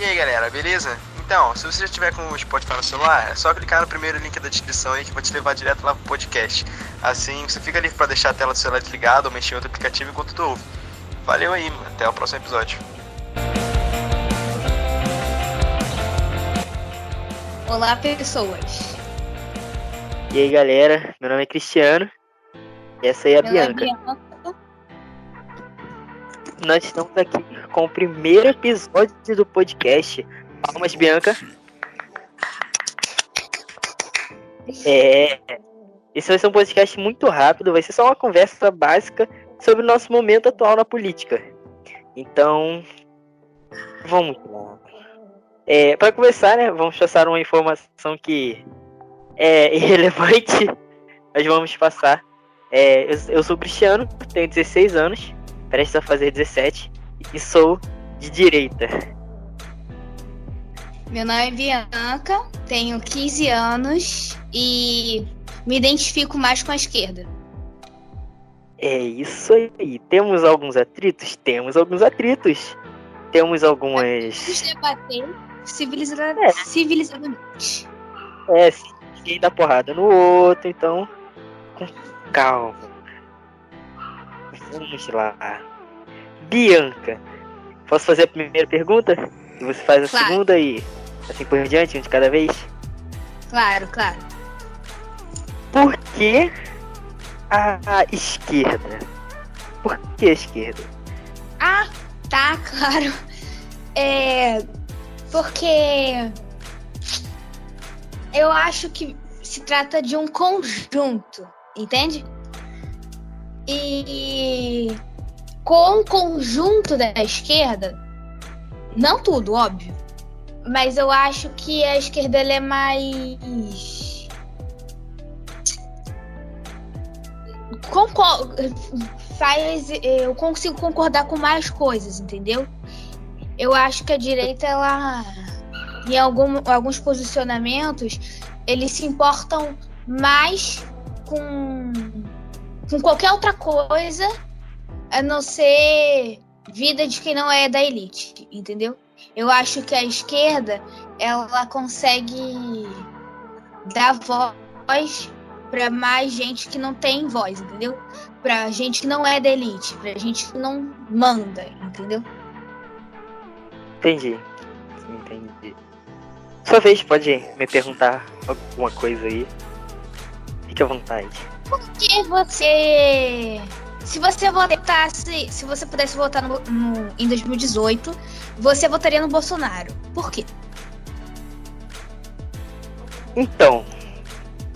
E aí galera, beleza? Então, se você já tiver com o Spotify no celular, é só clicar no primeiro link da descrição aí que vai te levar direto lá pro podcast. Assim, você fica livre para deixar a tela do celular desligada ou mexer em outro aplicativo enquanto tu ouve. Valeu aí, até o próximo episódio. Olá, pessoas. E aí, galera, meu nome é Cristiano. E essa aí é a Meu nome é Bianca. Nós estamos aqui com o primeiro episódio do podcast. Palmas, Bianca. É. Esse vai ser um podcast muito rápido, vai ser só uma conversa básica sobre o nosso momento atual na política. Então, vamos lá. É, para começar, né, vamos passar uma informação que é irrelevante, mas vamos passar. É, eu, eu sou Cristiano, tenho 16 anos, prestes a fazer 17, e sou de direita. Meu nome é Bianca, tenho 15 anos e me identifico mais com a esquerda. É isso aí. Temos alguns atritos? Temos alguns atritos. Temos algumas. Vamos debater civiliza- É. civilizadamente. É, ninguém dá porrada no outro, então. Com calma. Vamos lá. Bianca, posso fazer a primeira pergunta? E você faz a Claro. segunda e assim por diante, um de cada vez? Claro, claro. Por que a esquerda? Por que a esquerda? Ah, tá, claro. É. Porque. Eu acho que se trata de um conjunto, entende? E. Com o conjunto da esquerda, não tudo, óbvio. Mas eu acho que a esquerda ela é mais. Faz eu consigo concordar com mais coisas, entendeu? Eu acho que a direita ela em algum, alguns posicionamentos eles se importam mais com com qualquer outra coisa a não ser vida de quem não é da elite, entendeu? Eu acho que a esquerda ela consegue dar voz para mais gente que não tem voz, entendeu? Pra gente que não é da elite, pra gente que não manda, entendeu? Entendi. Entendi. Sua vez, pode me perguntar alguma coisa aí. Fique à vontade. Que você. Se você votasse. Se você pudesse votar no, no- em 2018, você votaria no Bolsonaro. Por quê? Então,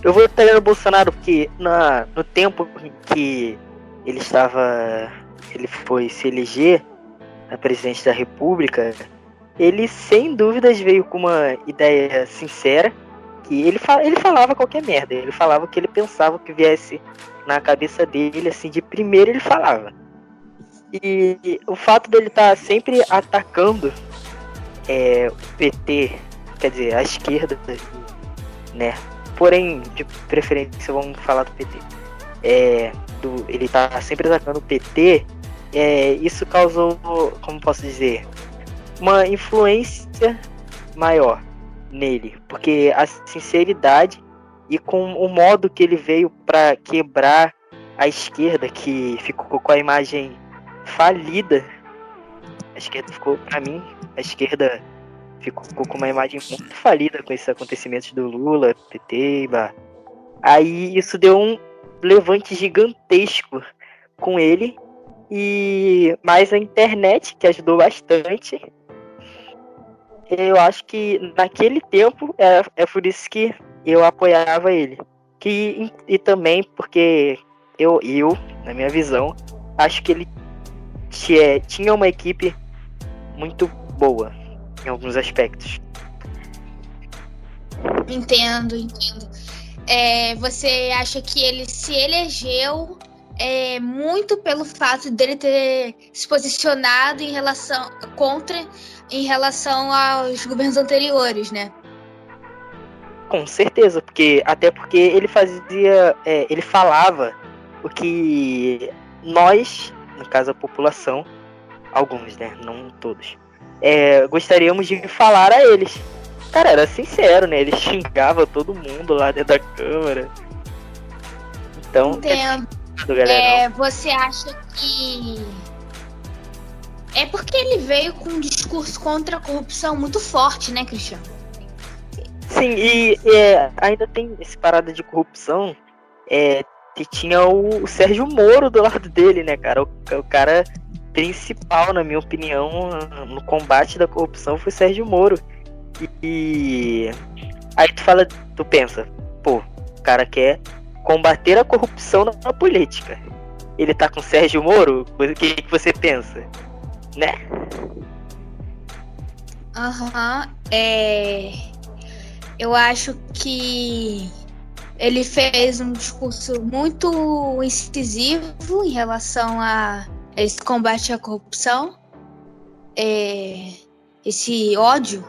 eu votaria no Bolsonaro porque na, no tempo em que ele estava. ele foi se eleger a presidente da república, ele sem dúvidas veio com uma ideia sincera, que ele, fa- ele falava qualquer merda, ele falava o que ele pensava que viesse na cabeça dele, assim, de primeiro ele falava. E o fato dele estar sempre atacando é, o PT, quer dizer, a esquerda, né? Porém, de preferência, vamos falar do PT. É, do, ele tá sempre atacando o PT. É, isso causou, como posso dizer, uma influência maior nele, porque a sinceridade e com o modo que ele veio para quebrar a esquerda, que ficou com a imagem falida. A esquerda ficou, para mim, a esquerda ficou com uma imagem muito falida com esses acontecimentos do Lula, PT, bah. Aí isso deu um levante gigantesco com ele e mais a internet que ajudou bastante. Eu acho que naquele tempo é, é por isso que eu apoiava ele. Que, e também porque eu, eu, na minha visão, acho que ele tinha, tinha uma equipe muito boa em alguns aspectos. Entendo, entendo. É, você acha que ele se elegeu é, muito pelo fato dele ter se posicionado em relação contra em relação aos governos anteriores, né? Com certeza, porque até porque ele fazia, é, ele falava o que nós, no caso a população, alguns, né, não todos, é, gostaríamos de falar a eles. Cara, era sincero, né? Ele xingava todo mundo lá dentro da câmara. Então. Entendo. É, você acha que. É porque ele veio com um discurso contra a corrupção muito forte, né, Cristiano? Sim, e é, ainda tem esse parada de corrupção. É, que tinha o, o, Sérgio Moro do lado dele, né, cara? O, o, cara principal, na minha opinião, no combate da corrupção foi o Sérgio Moro. E, e aí tu fala, tu pensa, pô, o cara quer combater a corrupção na política. Ele tá com Sérgio Moro? O que, que você pensa? Né? Aham. Uhum. É... Eu acho que ele fez um discurso muito incisivo em relação a esse combate à corrupção, é... esse ódio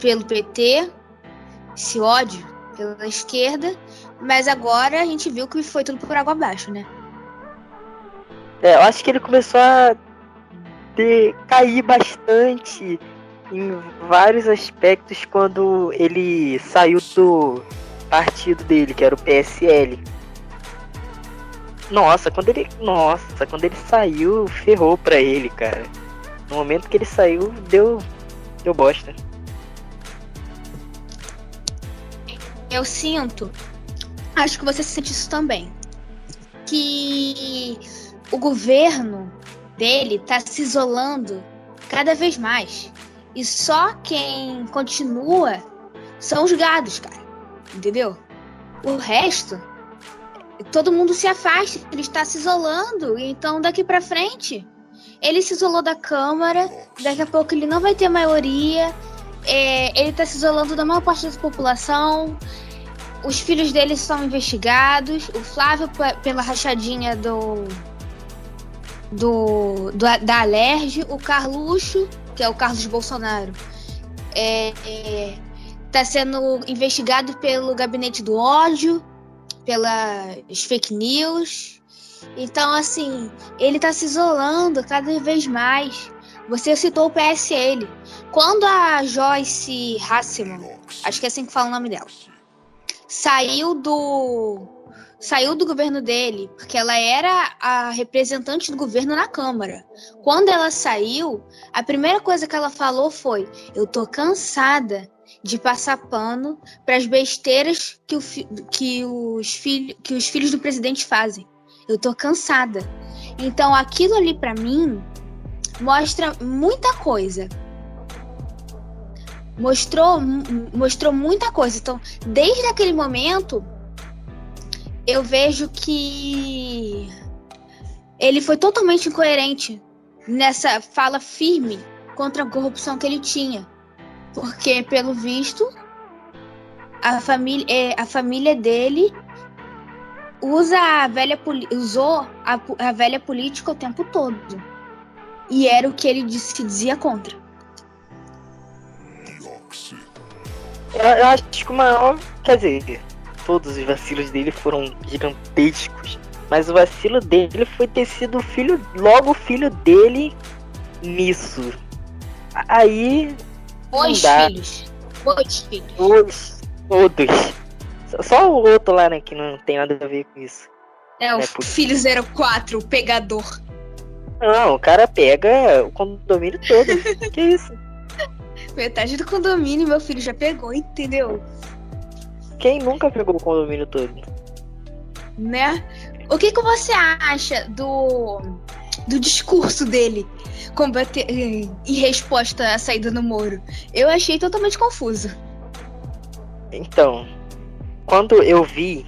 pelo PT, esse ódio pela esquerda mas agora a gente viu que foi tudo por água abaixo, né? É, eu acho que ele começou a cair bastante em vários aspectos quando ele saiu do partido dele, que era o PSL. Nossa, quando ele. Nossa, quando ele saiu, ferrou pra ele, cara. No momento que ele saiu, deu. Deu bosta. Eu sinto acho que você sente isso também. Que o governo dele tá se isolando cada vez mais. E só quem continua são os gados, cara. Entendeu? O resto, todo mundo se afasta, ele está se isolando. Então, daqui para frente, ele se isolou da Câmara. Daqui a pouco ele não vai ter maioria. É, ele está se isolando da maior parte da população. Os filhos dele são investigados. O Flávio pela rachadinha do. do, do da Alerj. O Carluxo, que é o Carlos Bolsonaro, é, é, tá sendo investigado pelo gabinete do ódio, pelas fake news. Então, assim, ele tá se isolando cada vez mais. Você citou o PSL. Quando a Joyce Hasselman, acho que é assim que fala o nome dela, saiu do saiu do governo dele, porque ela era a representante do governo na Câmara. Quando ela saiu, a primeira coisa que ela falou foi: "Eu tô cansada de passar pano para as besteiras que, o, que, os que os filhos do presidente fazem. Eu tô cansada". Então, aquilo ali para mim mostra muita coisa mostrou, mostrou muita coisa. Então, desde aquele momento, eu vejo que ele foi totalmente incoerente nessa fala firme contra a corrupção que ele tinha. Porque, pelo visto, a família, é, a família dele usa a velha usou a, a velha política o tempo todo. E era o que ele se dizia contra. Eu, acho que o maior. Quer dizer, todos os vacilos dele foram gigantescos. Mas o vacilo dele foi ter sido filho, logo filho dele nisso. Aí. Os filhos. Os filhos. Os, todos. Só o outro lá, né, que não tem nada a ver com isso. É, o é, filho 04, o pegador. Não, o cara pega o condomínio todo. que isso? Metade do condomínio meu filho já pegou, entendeu? Quem nunca pegou o condomínio todo? Né? O que, que você acha do, do discurso dele combater, em resposta à saída do Moro? Eu achei totalmente confuso. Então, quando eu vi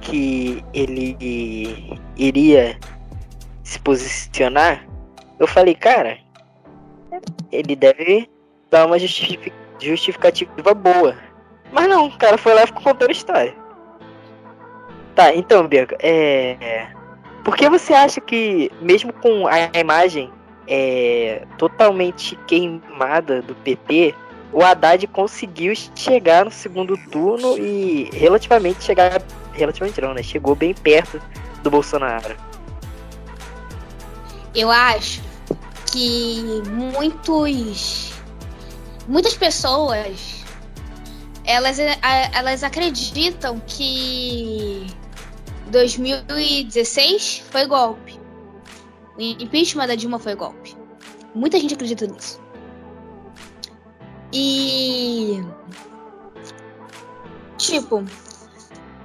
que ele iria se posicionar, eu falei, cara, ele deve dar uma justificativa boa. Mas não, o cara foi lá e ficou contando história. Tá, então, Bianca, é. Por que você acha que, mesmo com a imagem é, totalmente queimada do PT, o Haddad conseguiu chegar no segundo turno e relativamente chegar. Relativamente não, né? Chegou bem perto do Bolsonaro. Eu acho que muitos muitas pessoas elas, elas acreditam que 2016 foi golpe. O impeachment da Dilma foi golpe. Muita gente acredita nisso. E tipo,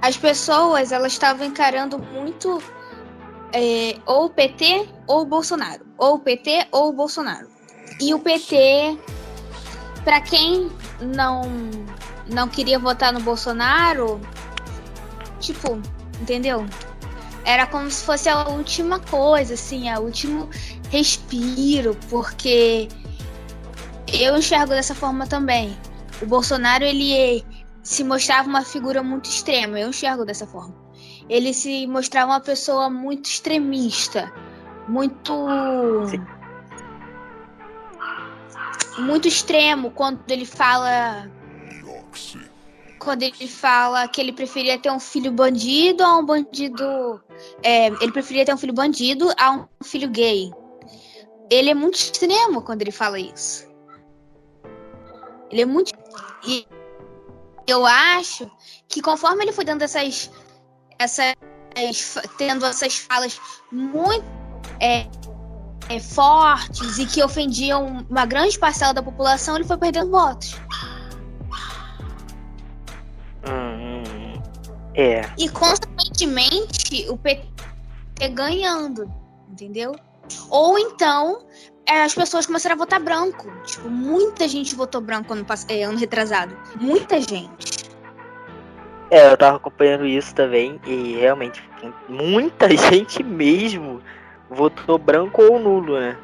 as pessoas elas estavam encarando muito é, ou o PT ou o Bolsonaro, ou o PT ou o Bolsonaro. E o PT, para quem não não queria votar no Bolsonaro, tipo, entendeu? Era como se fosse a última coisa, assim, a último respiro, porque eu enxergo dessa forma também. O Bolsonaro, ele se mostrava uma figura muito extrema, eu enxergo dessa forma. Ele se mostrava uma pessoa muito extremista, muito. Sim. Muito extremo quando ele fala quando ele fala que ele preferia ter um filho bandido a um bandido. É, ele preferia ter um filho bandido a um filho gay. Ele é muito extremo quando ele fala isso. Ele é muito. E eu acho que conforme ele foi dando essas. essas tendo essas falas muito é, é, fortes e que ofendiam uma grande parcela da população, ele foi perdendo votos. É. E, consequentemente, o PT ganhando, entendeu? Ou então, é, as pessoas começaram a votar branco. Tipo, muita gente votou branco ano, é, ano retrasado. Muita gente. É, eu tava acompanhando isso também e realmente muita gente mesmo votou branco ou nulo, né?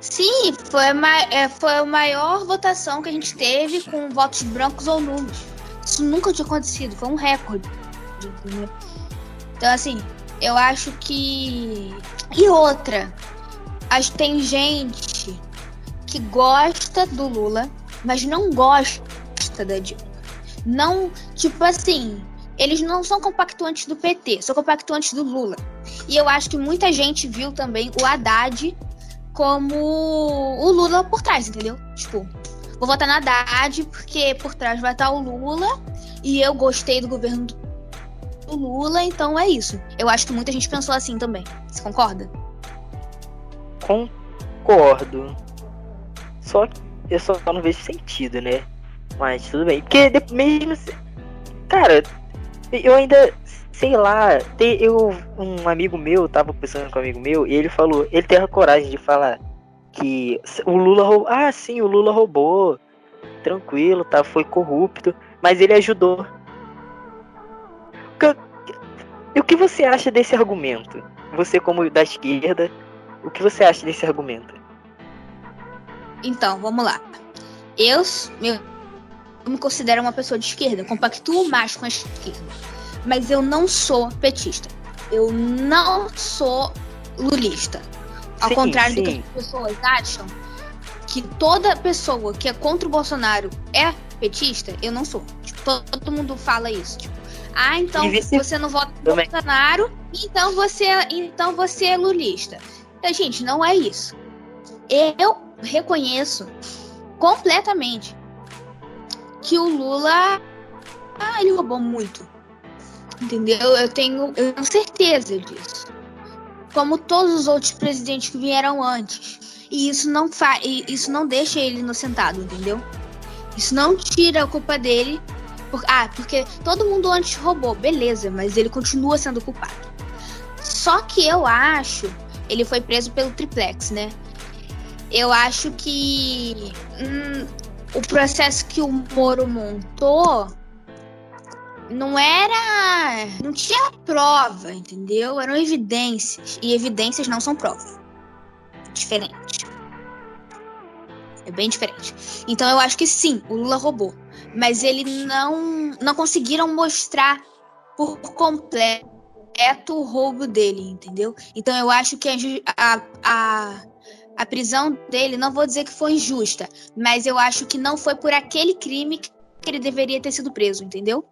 Sim, foi a, é, foi a maior votação que a gente teve com votos brancos ou nulos. Isso nunca tinha acontecido, foi um recorde. Entendeu? Então, assim, eu acho que. E outra, acho que tem gente que gosta do Lula, mas não gosta da Dilma. Não, tipo assim, eles não são compactuantes do PT, são compactuantes do Lula. E eu acho que muita gente viu também o Haddad como o Lula por trás, entendeu? Tipo, Vou votar na Haddad, porque por trás vai estar o Lula. E eu gostei do governo do Lula, então é isso. Eu acho que muita gente pensou assim também. Você concorda? Concordo. Só que eu só não vejo sentido, né? Mas tudo bem. Porque mesmo. Cara, eu ainda. Sei lá, eu, um amigo meu, tava pensando com um amigo meu, e ele falou, ele teve a coragem de falar que o Lula roubou. Ah, sim, o Lula roubou. Tranquilo, tá? Foi corrupto. Mas ele ajudou. E o que você acha desse argumento? Você, como da esquerda, o que você acha desse argumento? Então, vamos lá. Eu, eu, me considero uma pessoa de esquerda, compactuo mais com a esquerda. Mas eu não sou petista. Eu não sou lulista. Ao sim, contrário sim. do que as pessoas acham, que toda pessoa que é contra o Bolsonaro é petista, eu não sou. Tipo, todo mundo fala isso. Tipo, ah, então você não vota no Bolsonaro, então você, então você é lulista. Então, gente, não é isso. Eu reconheço completamente que o Lula ah, ele roubou muito. Entendeu? Eu tenho, eu tenho certeza disso como todos os outros presidentes que vieram antes. E isso não fa isso não deixa ele inocentado, entendeu? Isso não tira a culpa dele. Por ah, porque todo mundo antes roubou, beleza, mas ele continua sendo culpado. Só que eu acho, ele foi preso pelo triplex, né? Eu acho que hum, o processo que o Moro montou não era. Não tinha prova, entendeu? Eram evidências. E evidências não são prova. Diferente. É bem diferente. Então eu acho que sim, o Lula roubou. Mas ele não. Não conseguiram mostrar por completo o roubo dele, entendeu? Então eu acho que a, a, a prisão dele, não vou dizer que foi injusta, mas eu acho que não foi por aquele crime que ele deveria ter sido preso, entendeu?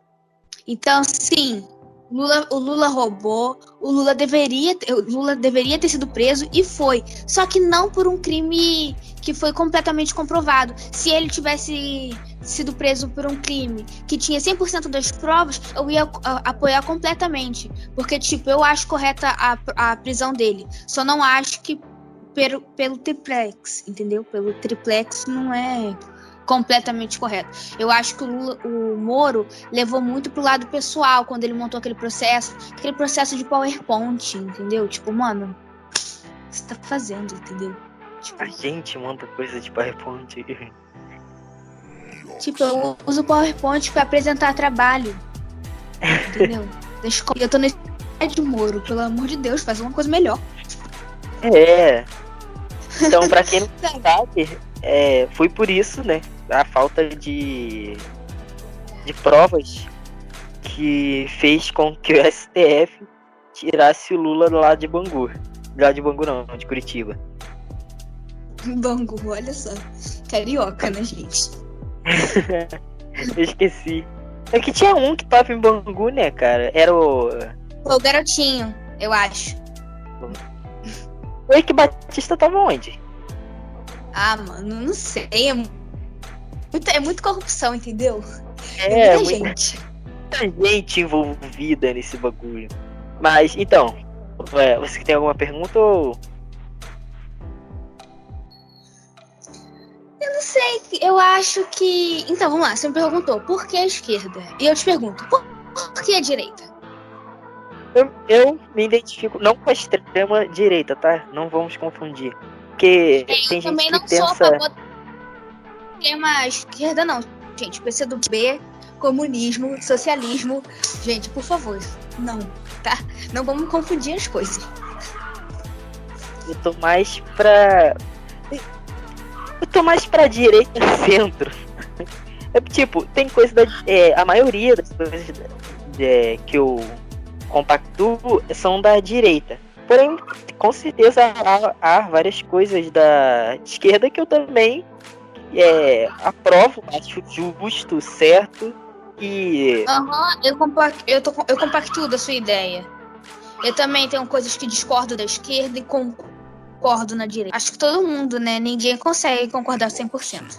Então, sim, Lula, o Lula roubou, o Lula deveria, o Lula deveria ter sido preso e foi. Só que não por um crime que foi completamente comprovado. Se ele tivesse sido preso por um crime que tinha 100% das provas, eu ia apoiar completamente. Porque, tipo, eu acho correta a, a prisão dele. Só não acho que pelo, pelo triplex, entendeu? Pelo triplex não é completamente correto. Eu acho que o, Lula, o Moro levou muito pro lado pessoal quando ele montou aquele processo, aquele processo de PowerPoint, entendeu? Tipo, mano, o que você tá fazendo, entendeu? Tipo, a gente monta coisa de PowerPoint. Tipo, eu uso o PowerPoint para apresentar trabalho. Entendeu? eu tô nesse de Moro, pelo amor de Deus, faz uma coisa melhor. É. Então, pra quem não sabe, é, foi por isso, né? A falta de, de provas que fez com que o STF tirasse o Lula lado de Bangu. Lado de Bangu não, de Curitiba. Bangu, olha só. Carioca, né, gente? Eu esqueci. É que tinha um que tava em Bangu, né, cara? Era o. O garotinho, eu acho. O Eike Batista tava onde? Ah, mano, não sei. É muito, é muito corrupção, entendeu? É, é muita gente. Muita gente envolvida nesse bagulho. Mas, então, é, você tem alguma pergunta ou. Eu não sei, eu acho que. Então, vamos lá, você me perguntou por que a esquerda? E eu te pergunto, por, por que a direita? Eu, eu me identifico não com a extrema direita, tá? Não vamos confundir. Porque é, tem gente que pensa... sou a favor da esquerda, não. Gente, PCdoB, comunismo, socialismo. Gente, por favor, não, tá? Não vamos confundir as coisas. Eu tô mais pra. Eu tô mais pra direita centro. É tipo, tem coisa da. É, a maioria das coisas é, que eu compactuo são da direita. Porém, com certeza há, há várias coisas da esquerda que eu também é, aprovo, acho justo, certo. E. Aham, uhum, eu, compacto, eu, tô, eu compactuo da sua ideia. Eu também tenho coisas que discordo da esquerda e concordo na direita. Acho que todo mundo, né? Ninguém consegue concordar 100%.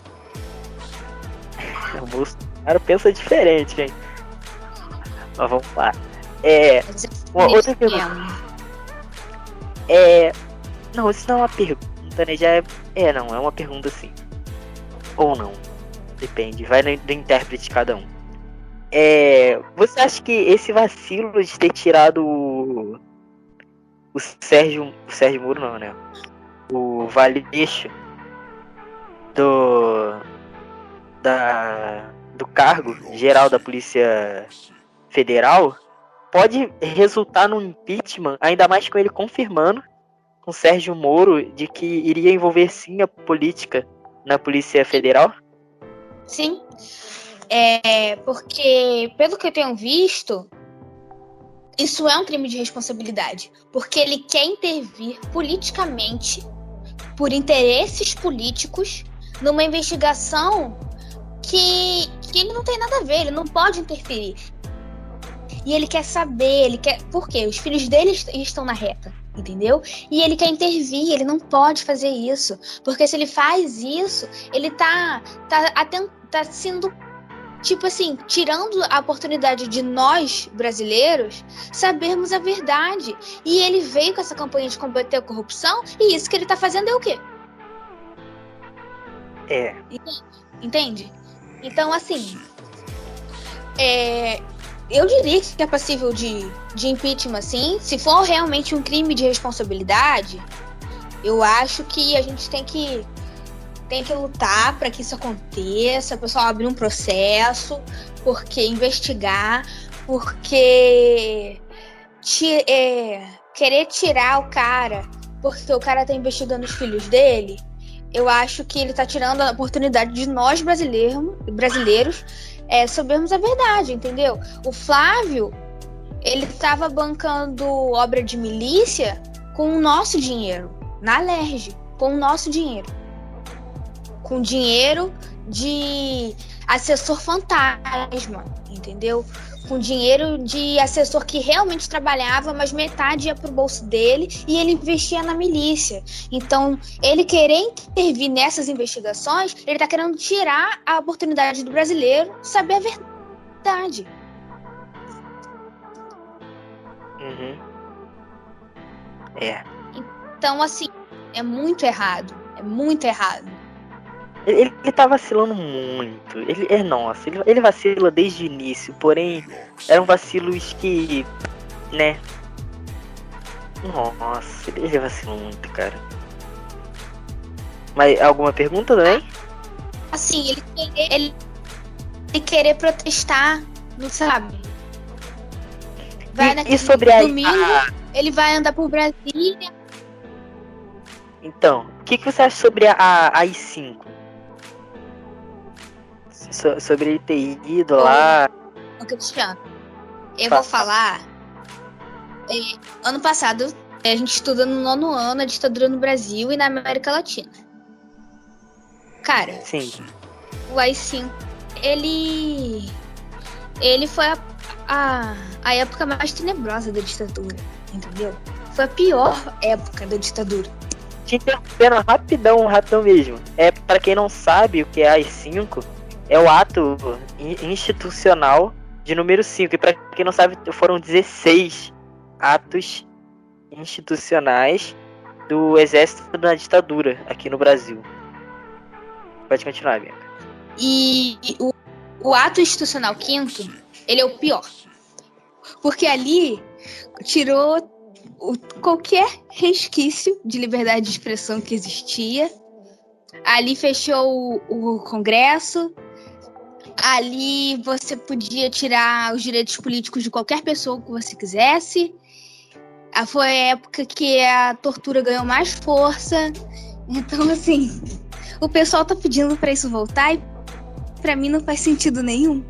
O Bolsonaro pensa diferente, hein? Mas vamos lá. É. Uma outra pergunta. É. Não, isso não é uma pergunta, né? Já é. É, não, é uma pergunta sim. Ou não. Depende, vai do intérprete de cada um. É. Você acha que esse vacilo de ter tirado o. O Sérgio. O Sérgio Muro não, né? O Valeixo do. Da. Do cargo geral da Polícia Federal pode resultar no impeachment, ainda mais com ele confirmando com Sérgio Moro de que iria envolver sim a política na Polícia Federal? Sim. É, porque, pelo que eu tenho visto, isso é um crime de responsabilidade. Porque ele quer intervir politicamente, por interesses políticos, numa investigação que, que ele não tem nada a ver, ele não pode interferir. E ele quer saber, ele quer. Por quê? Os filhos dele estão na reta, entendeu? E ele quer intervir, ele não pode fazer isso. Porque se ele faz isso, ele tá, tá, atent, tá sendo tipo assim, tirando a oportunidade de nós, brasileiros, sabermos a verdade. E ele veio com essa campanha de combater a corrupção, e isso que ele tá fazendo é o quê? É. Entende? Então, assim. É, eu diria que é passível de, de impeachment, sim. Se for realmente um crime de responsabilidade, eu acho que a gente tem que tem que lutar para que isso aconteça, o pessoal abrir um processo, porque investigar, porque ti, é, querer tirar o cara porque o cara tá investigando os filhos dele, eu acho que ele tá tirando a oportunidade de nós brasileiros, brasileiros é, sabermos a verdade, entendeu? O Flávio, ele estava bancando obra de milícia com o nosso dinheiro, na Lerge, com o nosso dinheiro. Com dinheiro de assessor fantasma, entendeu? Com dinheiro de assessor que realmente trabalhava, mas metade ia pro bolso dele e ele investia na milícia. Então, ele querer intervir nessas investigações, ele tá querendo tirar a oportunidade do brasileiro saber a verdade. Uhum. É. Então, assim, é muito errado. É muito errado. Ele, ele tá vacilando muito. Ele é nossa, ele, ele vacila desde o início, porém eram vacilos que. né? Nossa, ele vacilou muito, cara. Mas alguma pergunta também? Assim, ele querer, ele, ele querer protestar, não sabe? Vai E, e sobre a, domingo, a- ele vai andar por Brasília. Então, o que, que você acha sobre a, a AI-5? So- sobre ele ter ido lá. Ô, Cristiano, eu Fala. vou falar. é, ano passado, é, a gente estuda no nono ano a ditadura no Brasil e na América Latina. Cara, Sim. o AI-5, ele. Ele foi a, a, a época mais tenebrosa da ditadura, entendeu? Foi a pior época da ditadura. Te interrompendo rapidão, rapidão mesmo. É, para quem não sabe o que é AI-5, é o ato in- institucional de número 5. E para quem não sabe, foram 16 atos institucionais do exército na ditadura aqui no Brasil. Pode continuar, Bianca. E o, o ato institucional quinto, ele é o pior. Porque ali tirou o- qualquer resquício de liberdade de expressão que existia. Ali fechou o, o Congresso. Ali você podia tirar os direitos políticos de qualquer pessoa que você quisesse. Ah, Foi a época que a tortura ganhou mais força. Então, assim, o pessoal tá pedindo pra isso voltar e pra mim não faz sentido nenhum.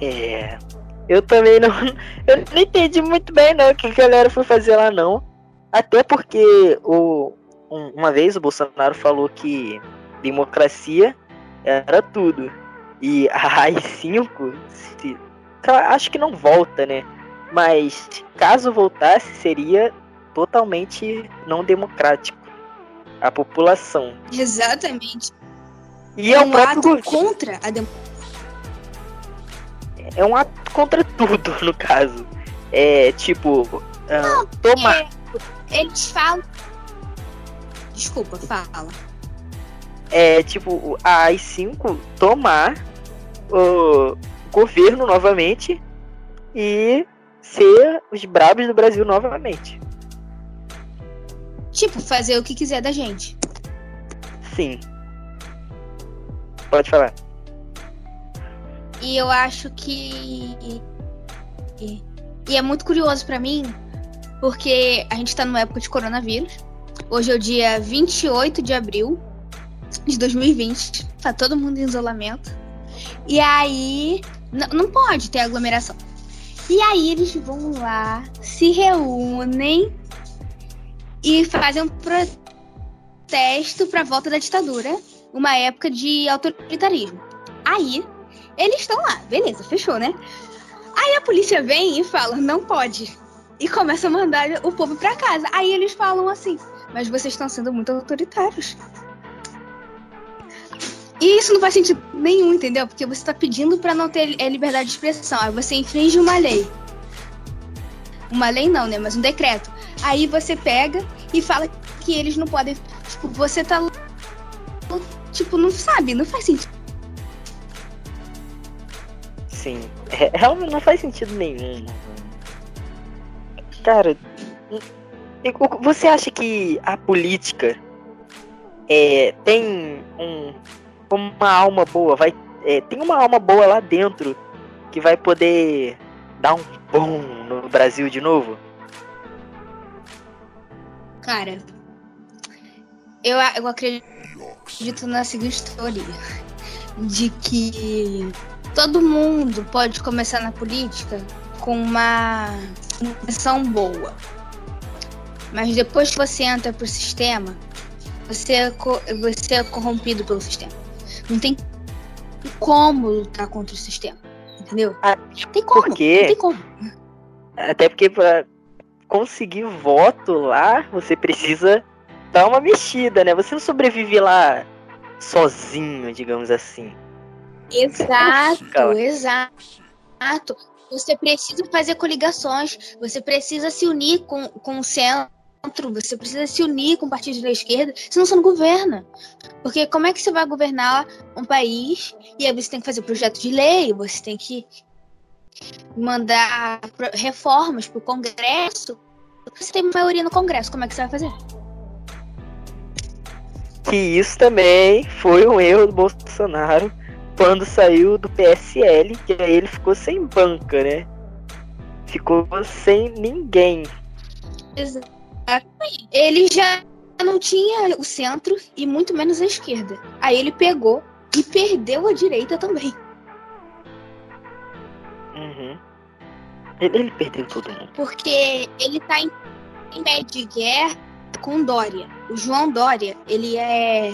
É. Eu também não. Eu não entendi muito bem, não, o que a galera foi fazer lá, não. Até porque o, um- uma vez o Bolsonaro falou que democracia era tudo. E a AI-5, se- eu acho que não volta, né? Mas caso voltasse, seria totalmente não democrático. A população. Exatamente. E é, é o um ato governo. contra a democracia. É um ato contra tudo, no caso. É tipo. ah, tomar. Eles falam. Desculpa, fala. É tipo, a AI-5 tomar o governo novamente e ser os brabos do Brasil novamente. Tipo, fazer o que quiser da gente. Sim. Pode falar. E eu acho que. E, é muito curioso pra mim, porque a gente tá numa época de coronavírus. Hoje é o dia 28 de abril de 2020. Tá todo mundo em isolamento. E aí. Não pode ter aglomeração. E aí eles vão lá, se reúnem e fazem um protesto pra volta da ditadura. Uma época de autoritarismo. Aí, eles estão lá, beleza, fechou, né? Aí a polícia vem e fala, não pode. E começa a mandar o povo pra casa. Aí eles falam assim, mas vocês estão sendo muito autoritários. E isso não faz sentido nenhum, entendeu? Porque você tá pedindo pra não ter é, liberdade de expressão. Aí você infringe uma lei. Uma lei não, né? Mas um decreto. Aí você pega e fala que eles não podem. Tipo, você tá. Tipo, não sabe, não faz sentido. Sim. É, realmente não faz sentido nenhum. Cara, você acha que a política é, tem um, uma alma boa? Vai, é, tem uma alma boa lá dentro que vai poder dar um bom no Brasil de novo? Cara, eu, eu acredito na seguinte teoria: de que todo mundo pode começar na política com uma intenção boa. Mas depois que você entra pro sistema, você é, você é corrompido pelo sistema. Não tem como lutar contra o sistema. entendeu? Ah, tem como, por quê? não tem como. Até porque pra conseguir voto lá, você precisa dar uma mexida, né? Você não sobrevive lá sozinho, digamos assim. Exato, exato. Você precisa fazer coligações, você precisa se unir com, com o centro, você precisa se unir com o partido da esquerda, senão você não governa. Porque como é que você vai governar um país e aí você tem que fazer projeto de lei, você tem que mandar reformas para o Congresso. Você tem maioria no Congresso, como é que você vai fazer? Que isso também foi um erro do Bolsonaro quando saiu do PSL, que aí ele ficou sem banca, né? Ficou sem ninguém. Exato. Ele já não tinha o centro e muito menos a esquerda. Aí ele pegou e perdeu a direita também. Uhum. Ele, perdeu todo mundo. Porque ele tá em, em pé de guerra com Dória. O João Dória, ele é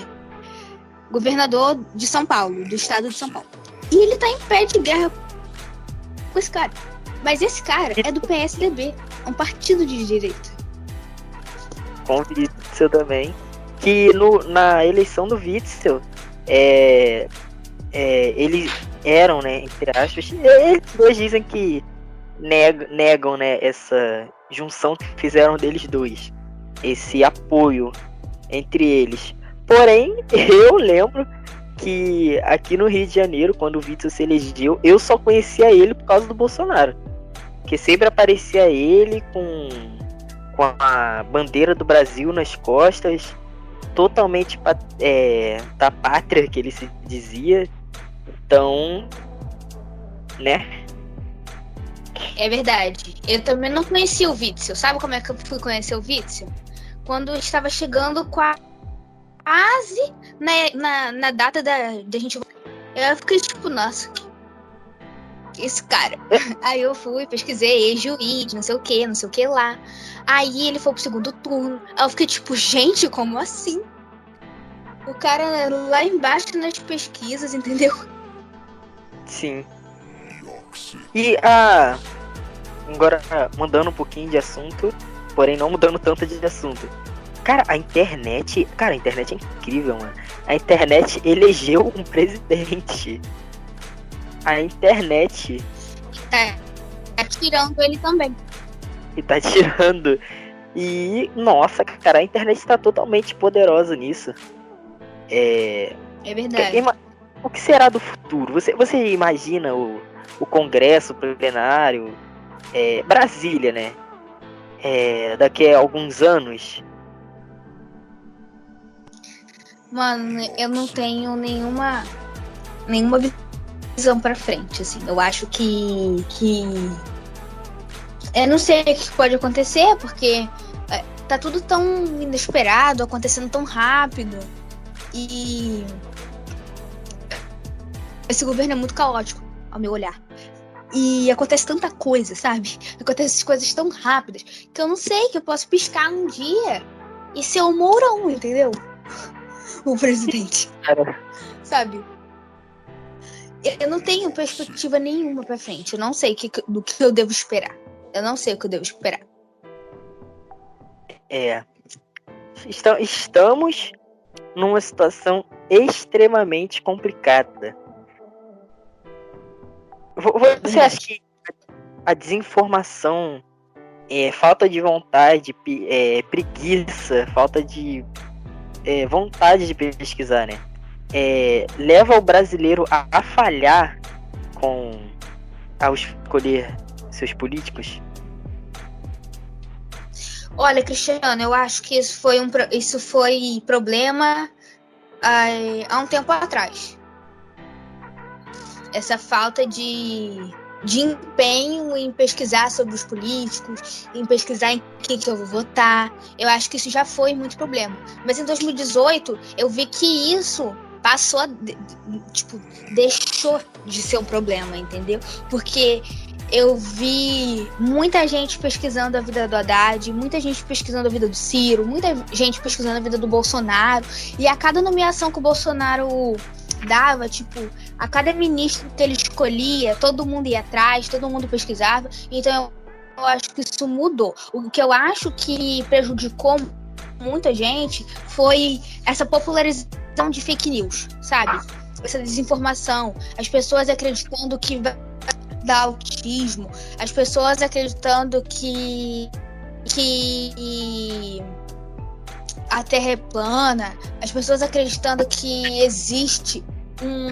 governador de São Paulo, do estado de São Paulo. E ele tá em pé de guerra com esse cara. Mas esse cara é do PSDB, é um partido de direita. Com o Witzel também. Que no, na eleição do Witzel, é, é, eles eram, né, entre aspas, eles dois dizem que neg- negam, né, essa junção que fizeram deles dois. Esse apoio entre eles. Porém, eu lembro que aqui no Rio de Janeiro, quando o Witzel se elegeu, eu só conhecia ele por causa do Bolsonaro. Porque sempre aparecia ele com com a bandeira do Brasil nas costas, totalmente é, da pátria que ele se dizia. Então, né? É verdade. Eu também não conhecia o Witzel. Sabe como é que eu fui conhecer o Witzel? Quando eu estava chegando qua- quase na, na, na data da, da gente. Eu fiquei tipo, nossa, esse cara. Aí eu fui, pesquisei, juiz, não sei o que, não sei o que lá. Aí ele foi pro segundo turno. Aí eu fiquei tipo, gente, como assim? O cara lá embaixo nas pesquisas, entendeu? Sim. E a. Agora, mudando um pouquinho de assunto, porém não mudando tanto de assunto. Cara, a internet. Cara, a internet é incrível, mano. A internet elegeu um presidente. A internet Tá, tá tirando ele também. e tá tirando. E, nossa, cara, a internet tá totalmente poderosa nisso. É. É verdade. O que será do futuro? Você, você imagina o, o Congresso o plenário, é, Brasília, né? É, daqui a alguns anos. Mano, eu não tenho nenhuma nenhuma visão pra frente, assim. Eu acho que que eu não sei o que pode acontecer porque é, tá tudo tão inesperado, acontecendo tão rápido e esse governo é muito caótico, ao meu olhar. E acontece tanta coisa, sabe? Acontecem coisas tão rápidas que eu não sei que eu posso piscar um dia e ser o Mourão, entendeu? O presidente Cara, sabe? Eu- não tenho perspectiva nenhuma pra frente. Eu não sei o que, do que eu devo esperar. Eu não sei o que eu devo esperar. é. Esta- Estamos numa situação extremamente complicada. Vo- Você acha que a desinformação, é, falta de vontade, é, preguiça, falta de é, vontade de pesquisar, né? É, leva o brasileiro a, a falhar com ao escolher seus políticos? Olha, Cristiano, eu acho que isso foi um isso foi problema ai, há um tempo atrás. Essa falta de, de empenho em pesquisar sobre os políticos, em pesquisar em quem que eu vou votar. Eu acho que isso já foi muito problema. Mas em 2018, eu vi que isso passou a. Tipo, deixou de ser um problema, entendeu? Porque eu vi muita gente pesquisando a vida do Haddad, muita gente pesquisando a vida do Ciro, muita gente pesquisando a vida do Bolsonaro. E a cada nomeação que o Bolsonaro dava, tipo, a cada ministro que ele escolhia, todo mundo ia atrás, todo mundo pesquisava. Então eu acho que isso mudou. O que eu acho que prejudicou muita gente foi essa popularização de fake news, sabe? Essa desinformação, as pessoas acreditando que vai dar autismo, as pessoas acreditando que que a Terra é plana, as pessoas acreditando que existe um,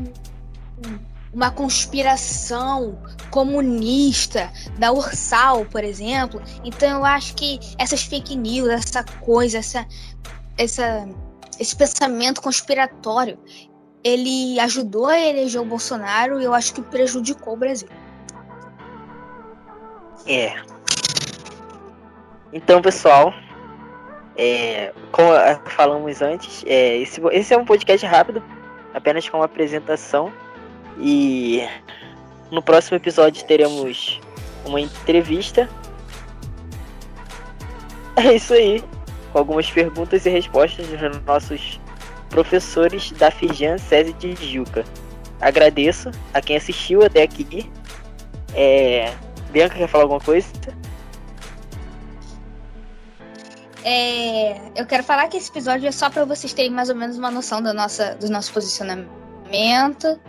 uma conspiração comunista da Ursal, por exemplo. Então eu acho que essas fake news, essa coisa, essa, essa, esse pensamento conspiratório, ele ajudou a eleger o Bolsonaro e eu acho que prejudicou o Brasil. É. Então, pessoal, é, como falamos antes, é, esse, esse é um podcast rápido, apenas com uma apresentação. E no próximo episódio teremos uma entrevista. É isso aí. Com algumas perguntas e respostas dos nossos professores da Fijan SESI de Juca. Agradeço a quem assistiu até aqui. É... Bianca quer falar alguma coisa? É, eu quero falar que esse episódio é só para vocês terem mais ou menos uma noção da nossa, do nosso posicionamento,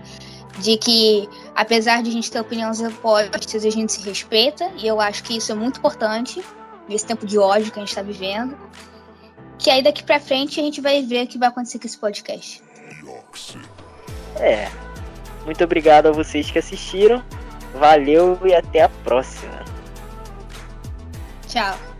de que apesar de a gente ter opiniões opostas, a gente se respeita, e eu acho que isso é muito importante nesse tempo de ódio que a gente está vivendo. Que aí daqui para frente a gente vai ver o que vai acontecer com esse podcast. É. Muito obrigado a vocês que assistiram. Valeu e até a próxima. Tchau.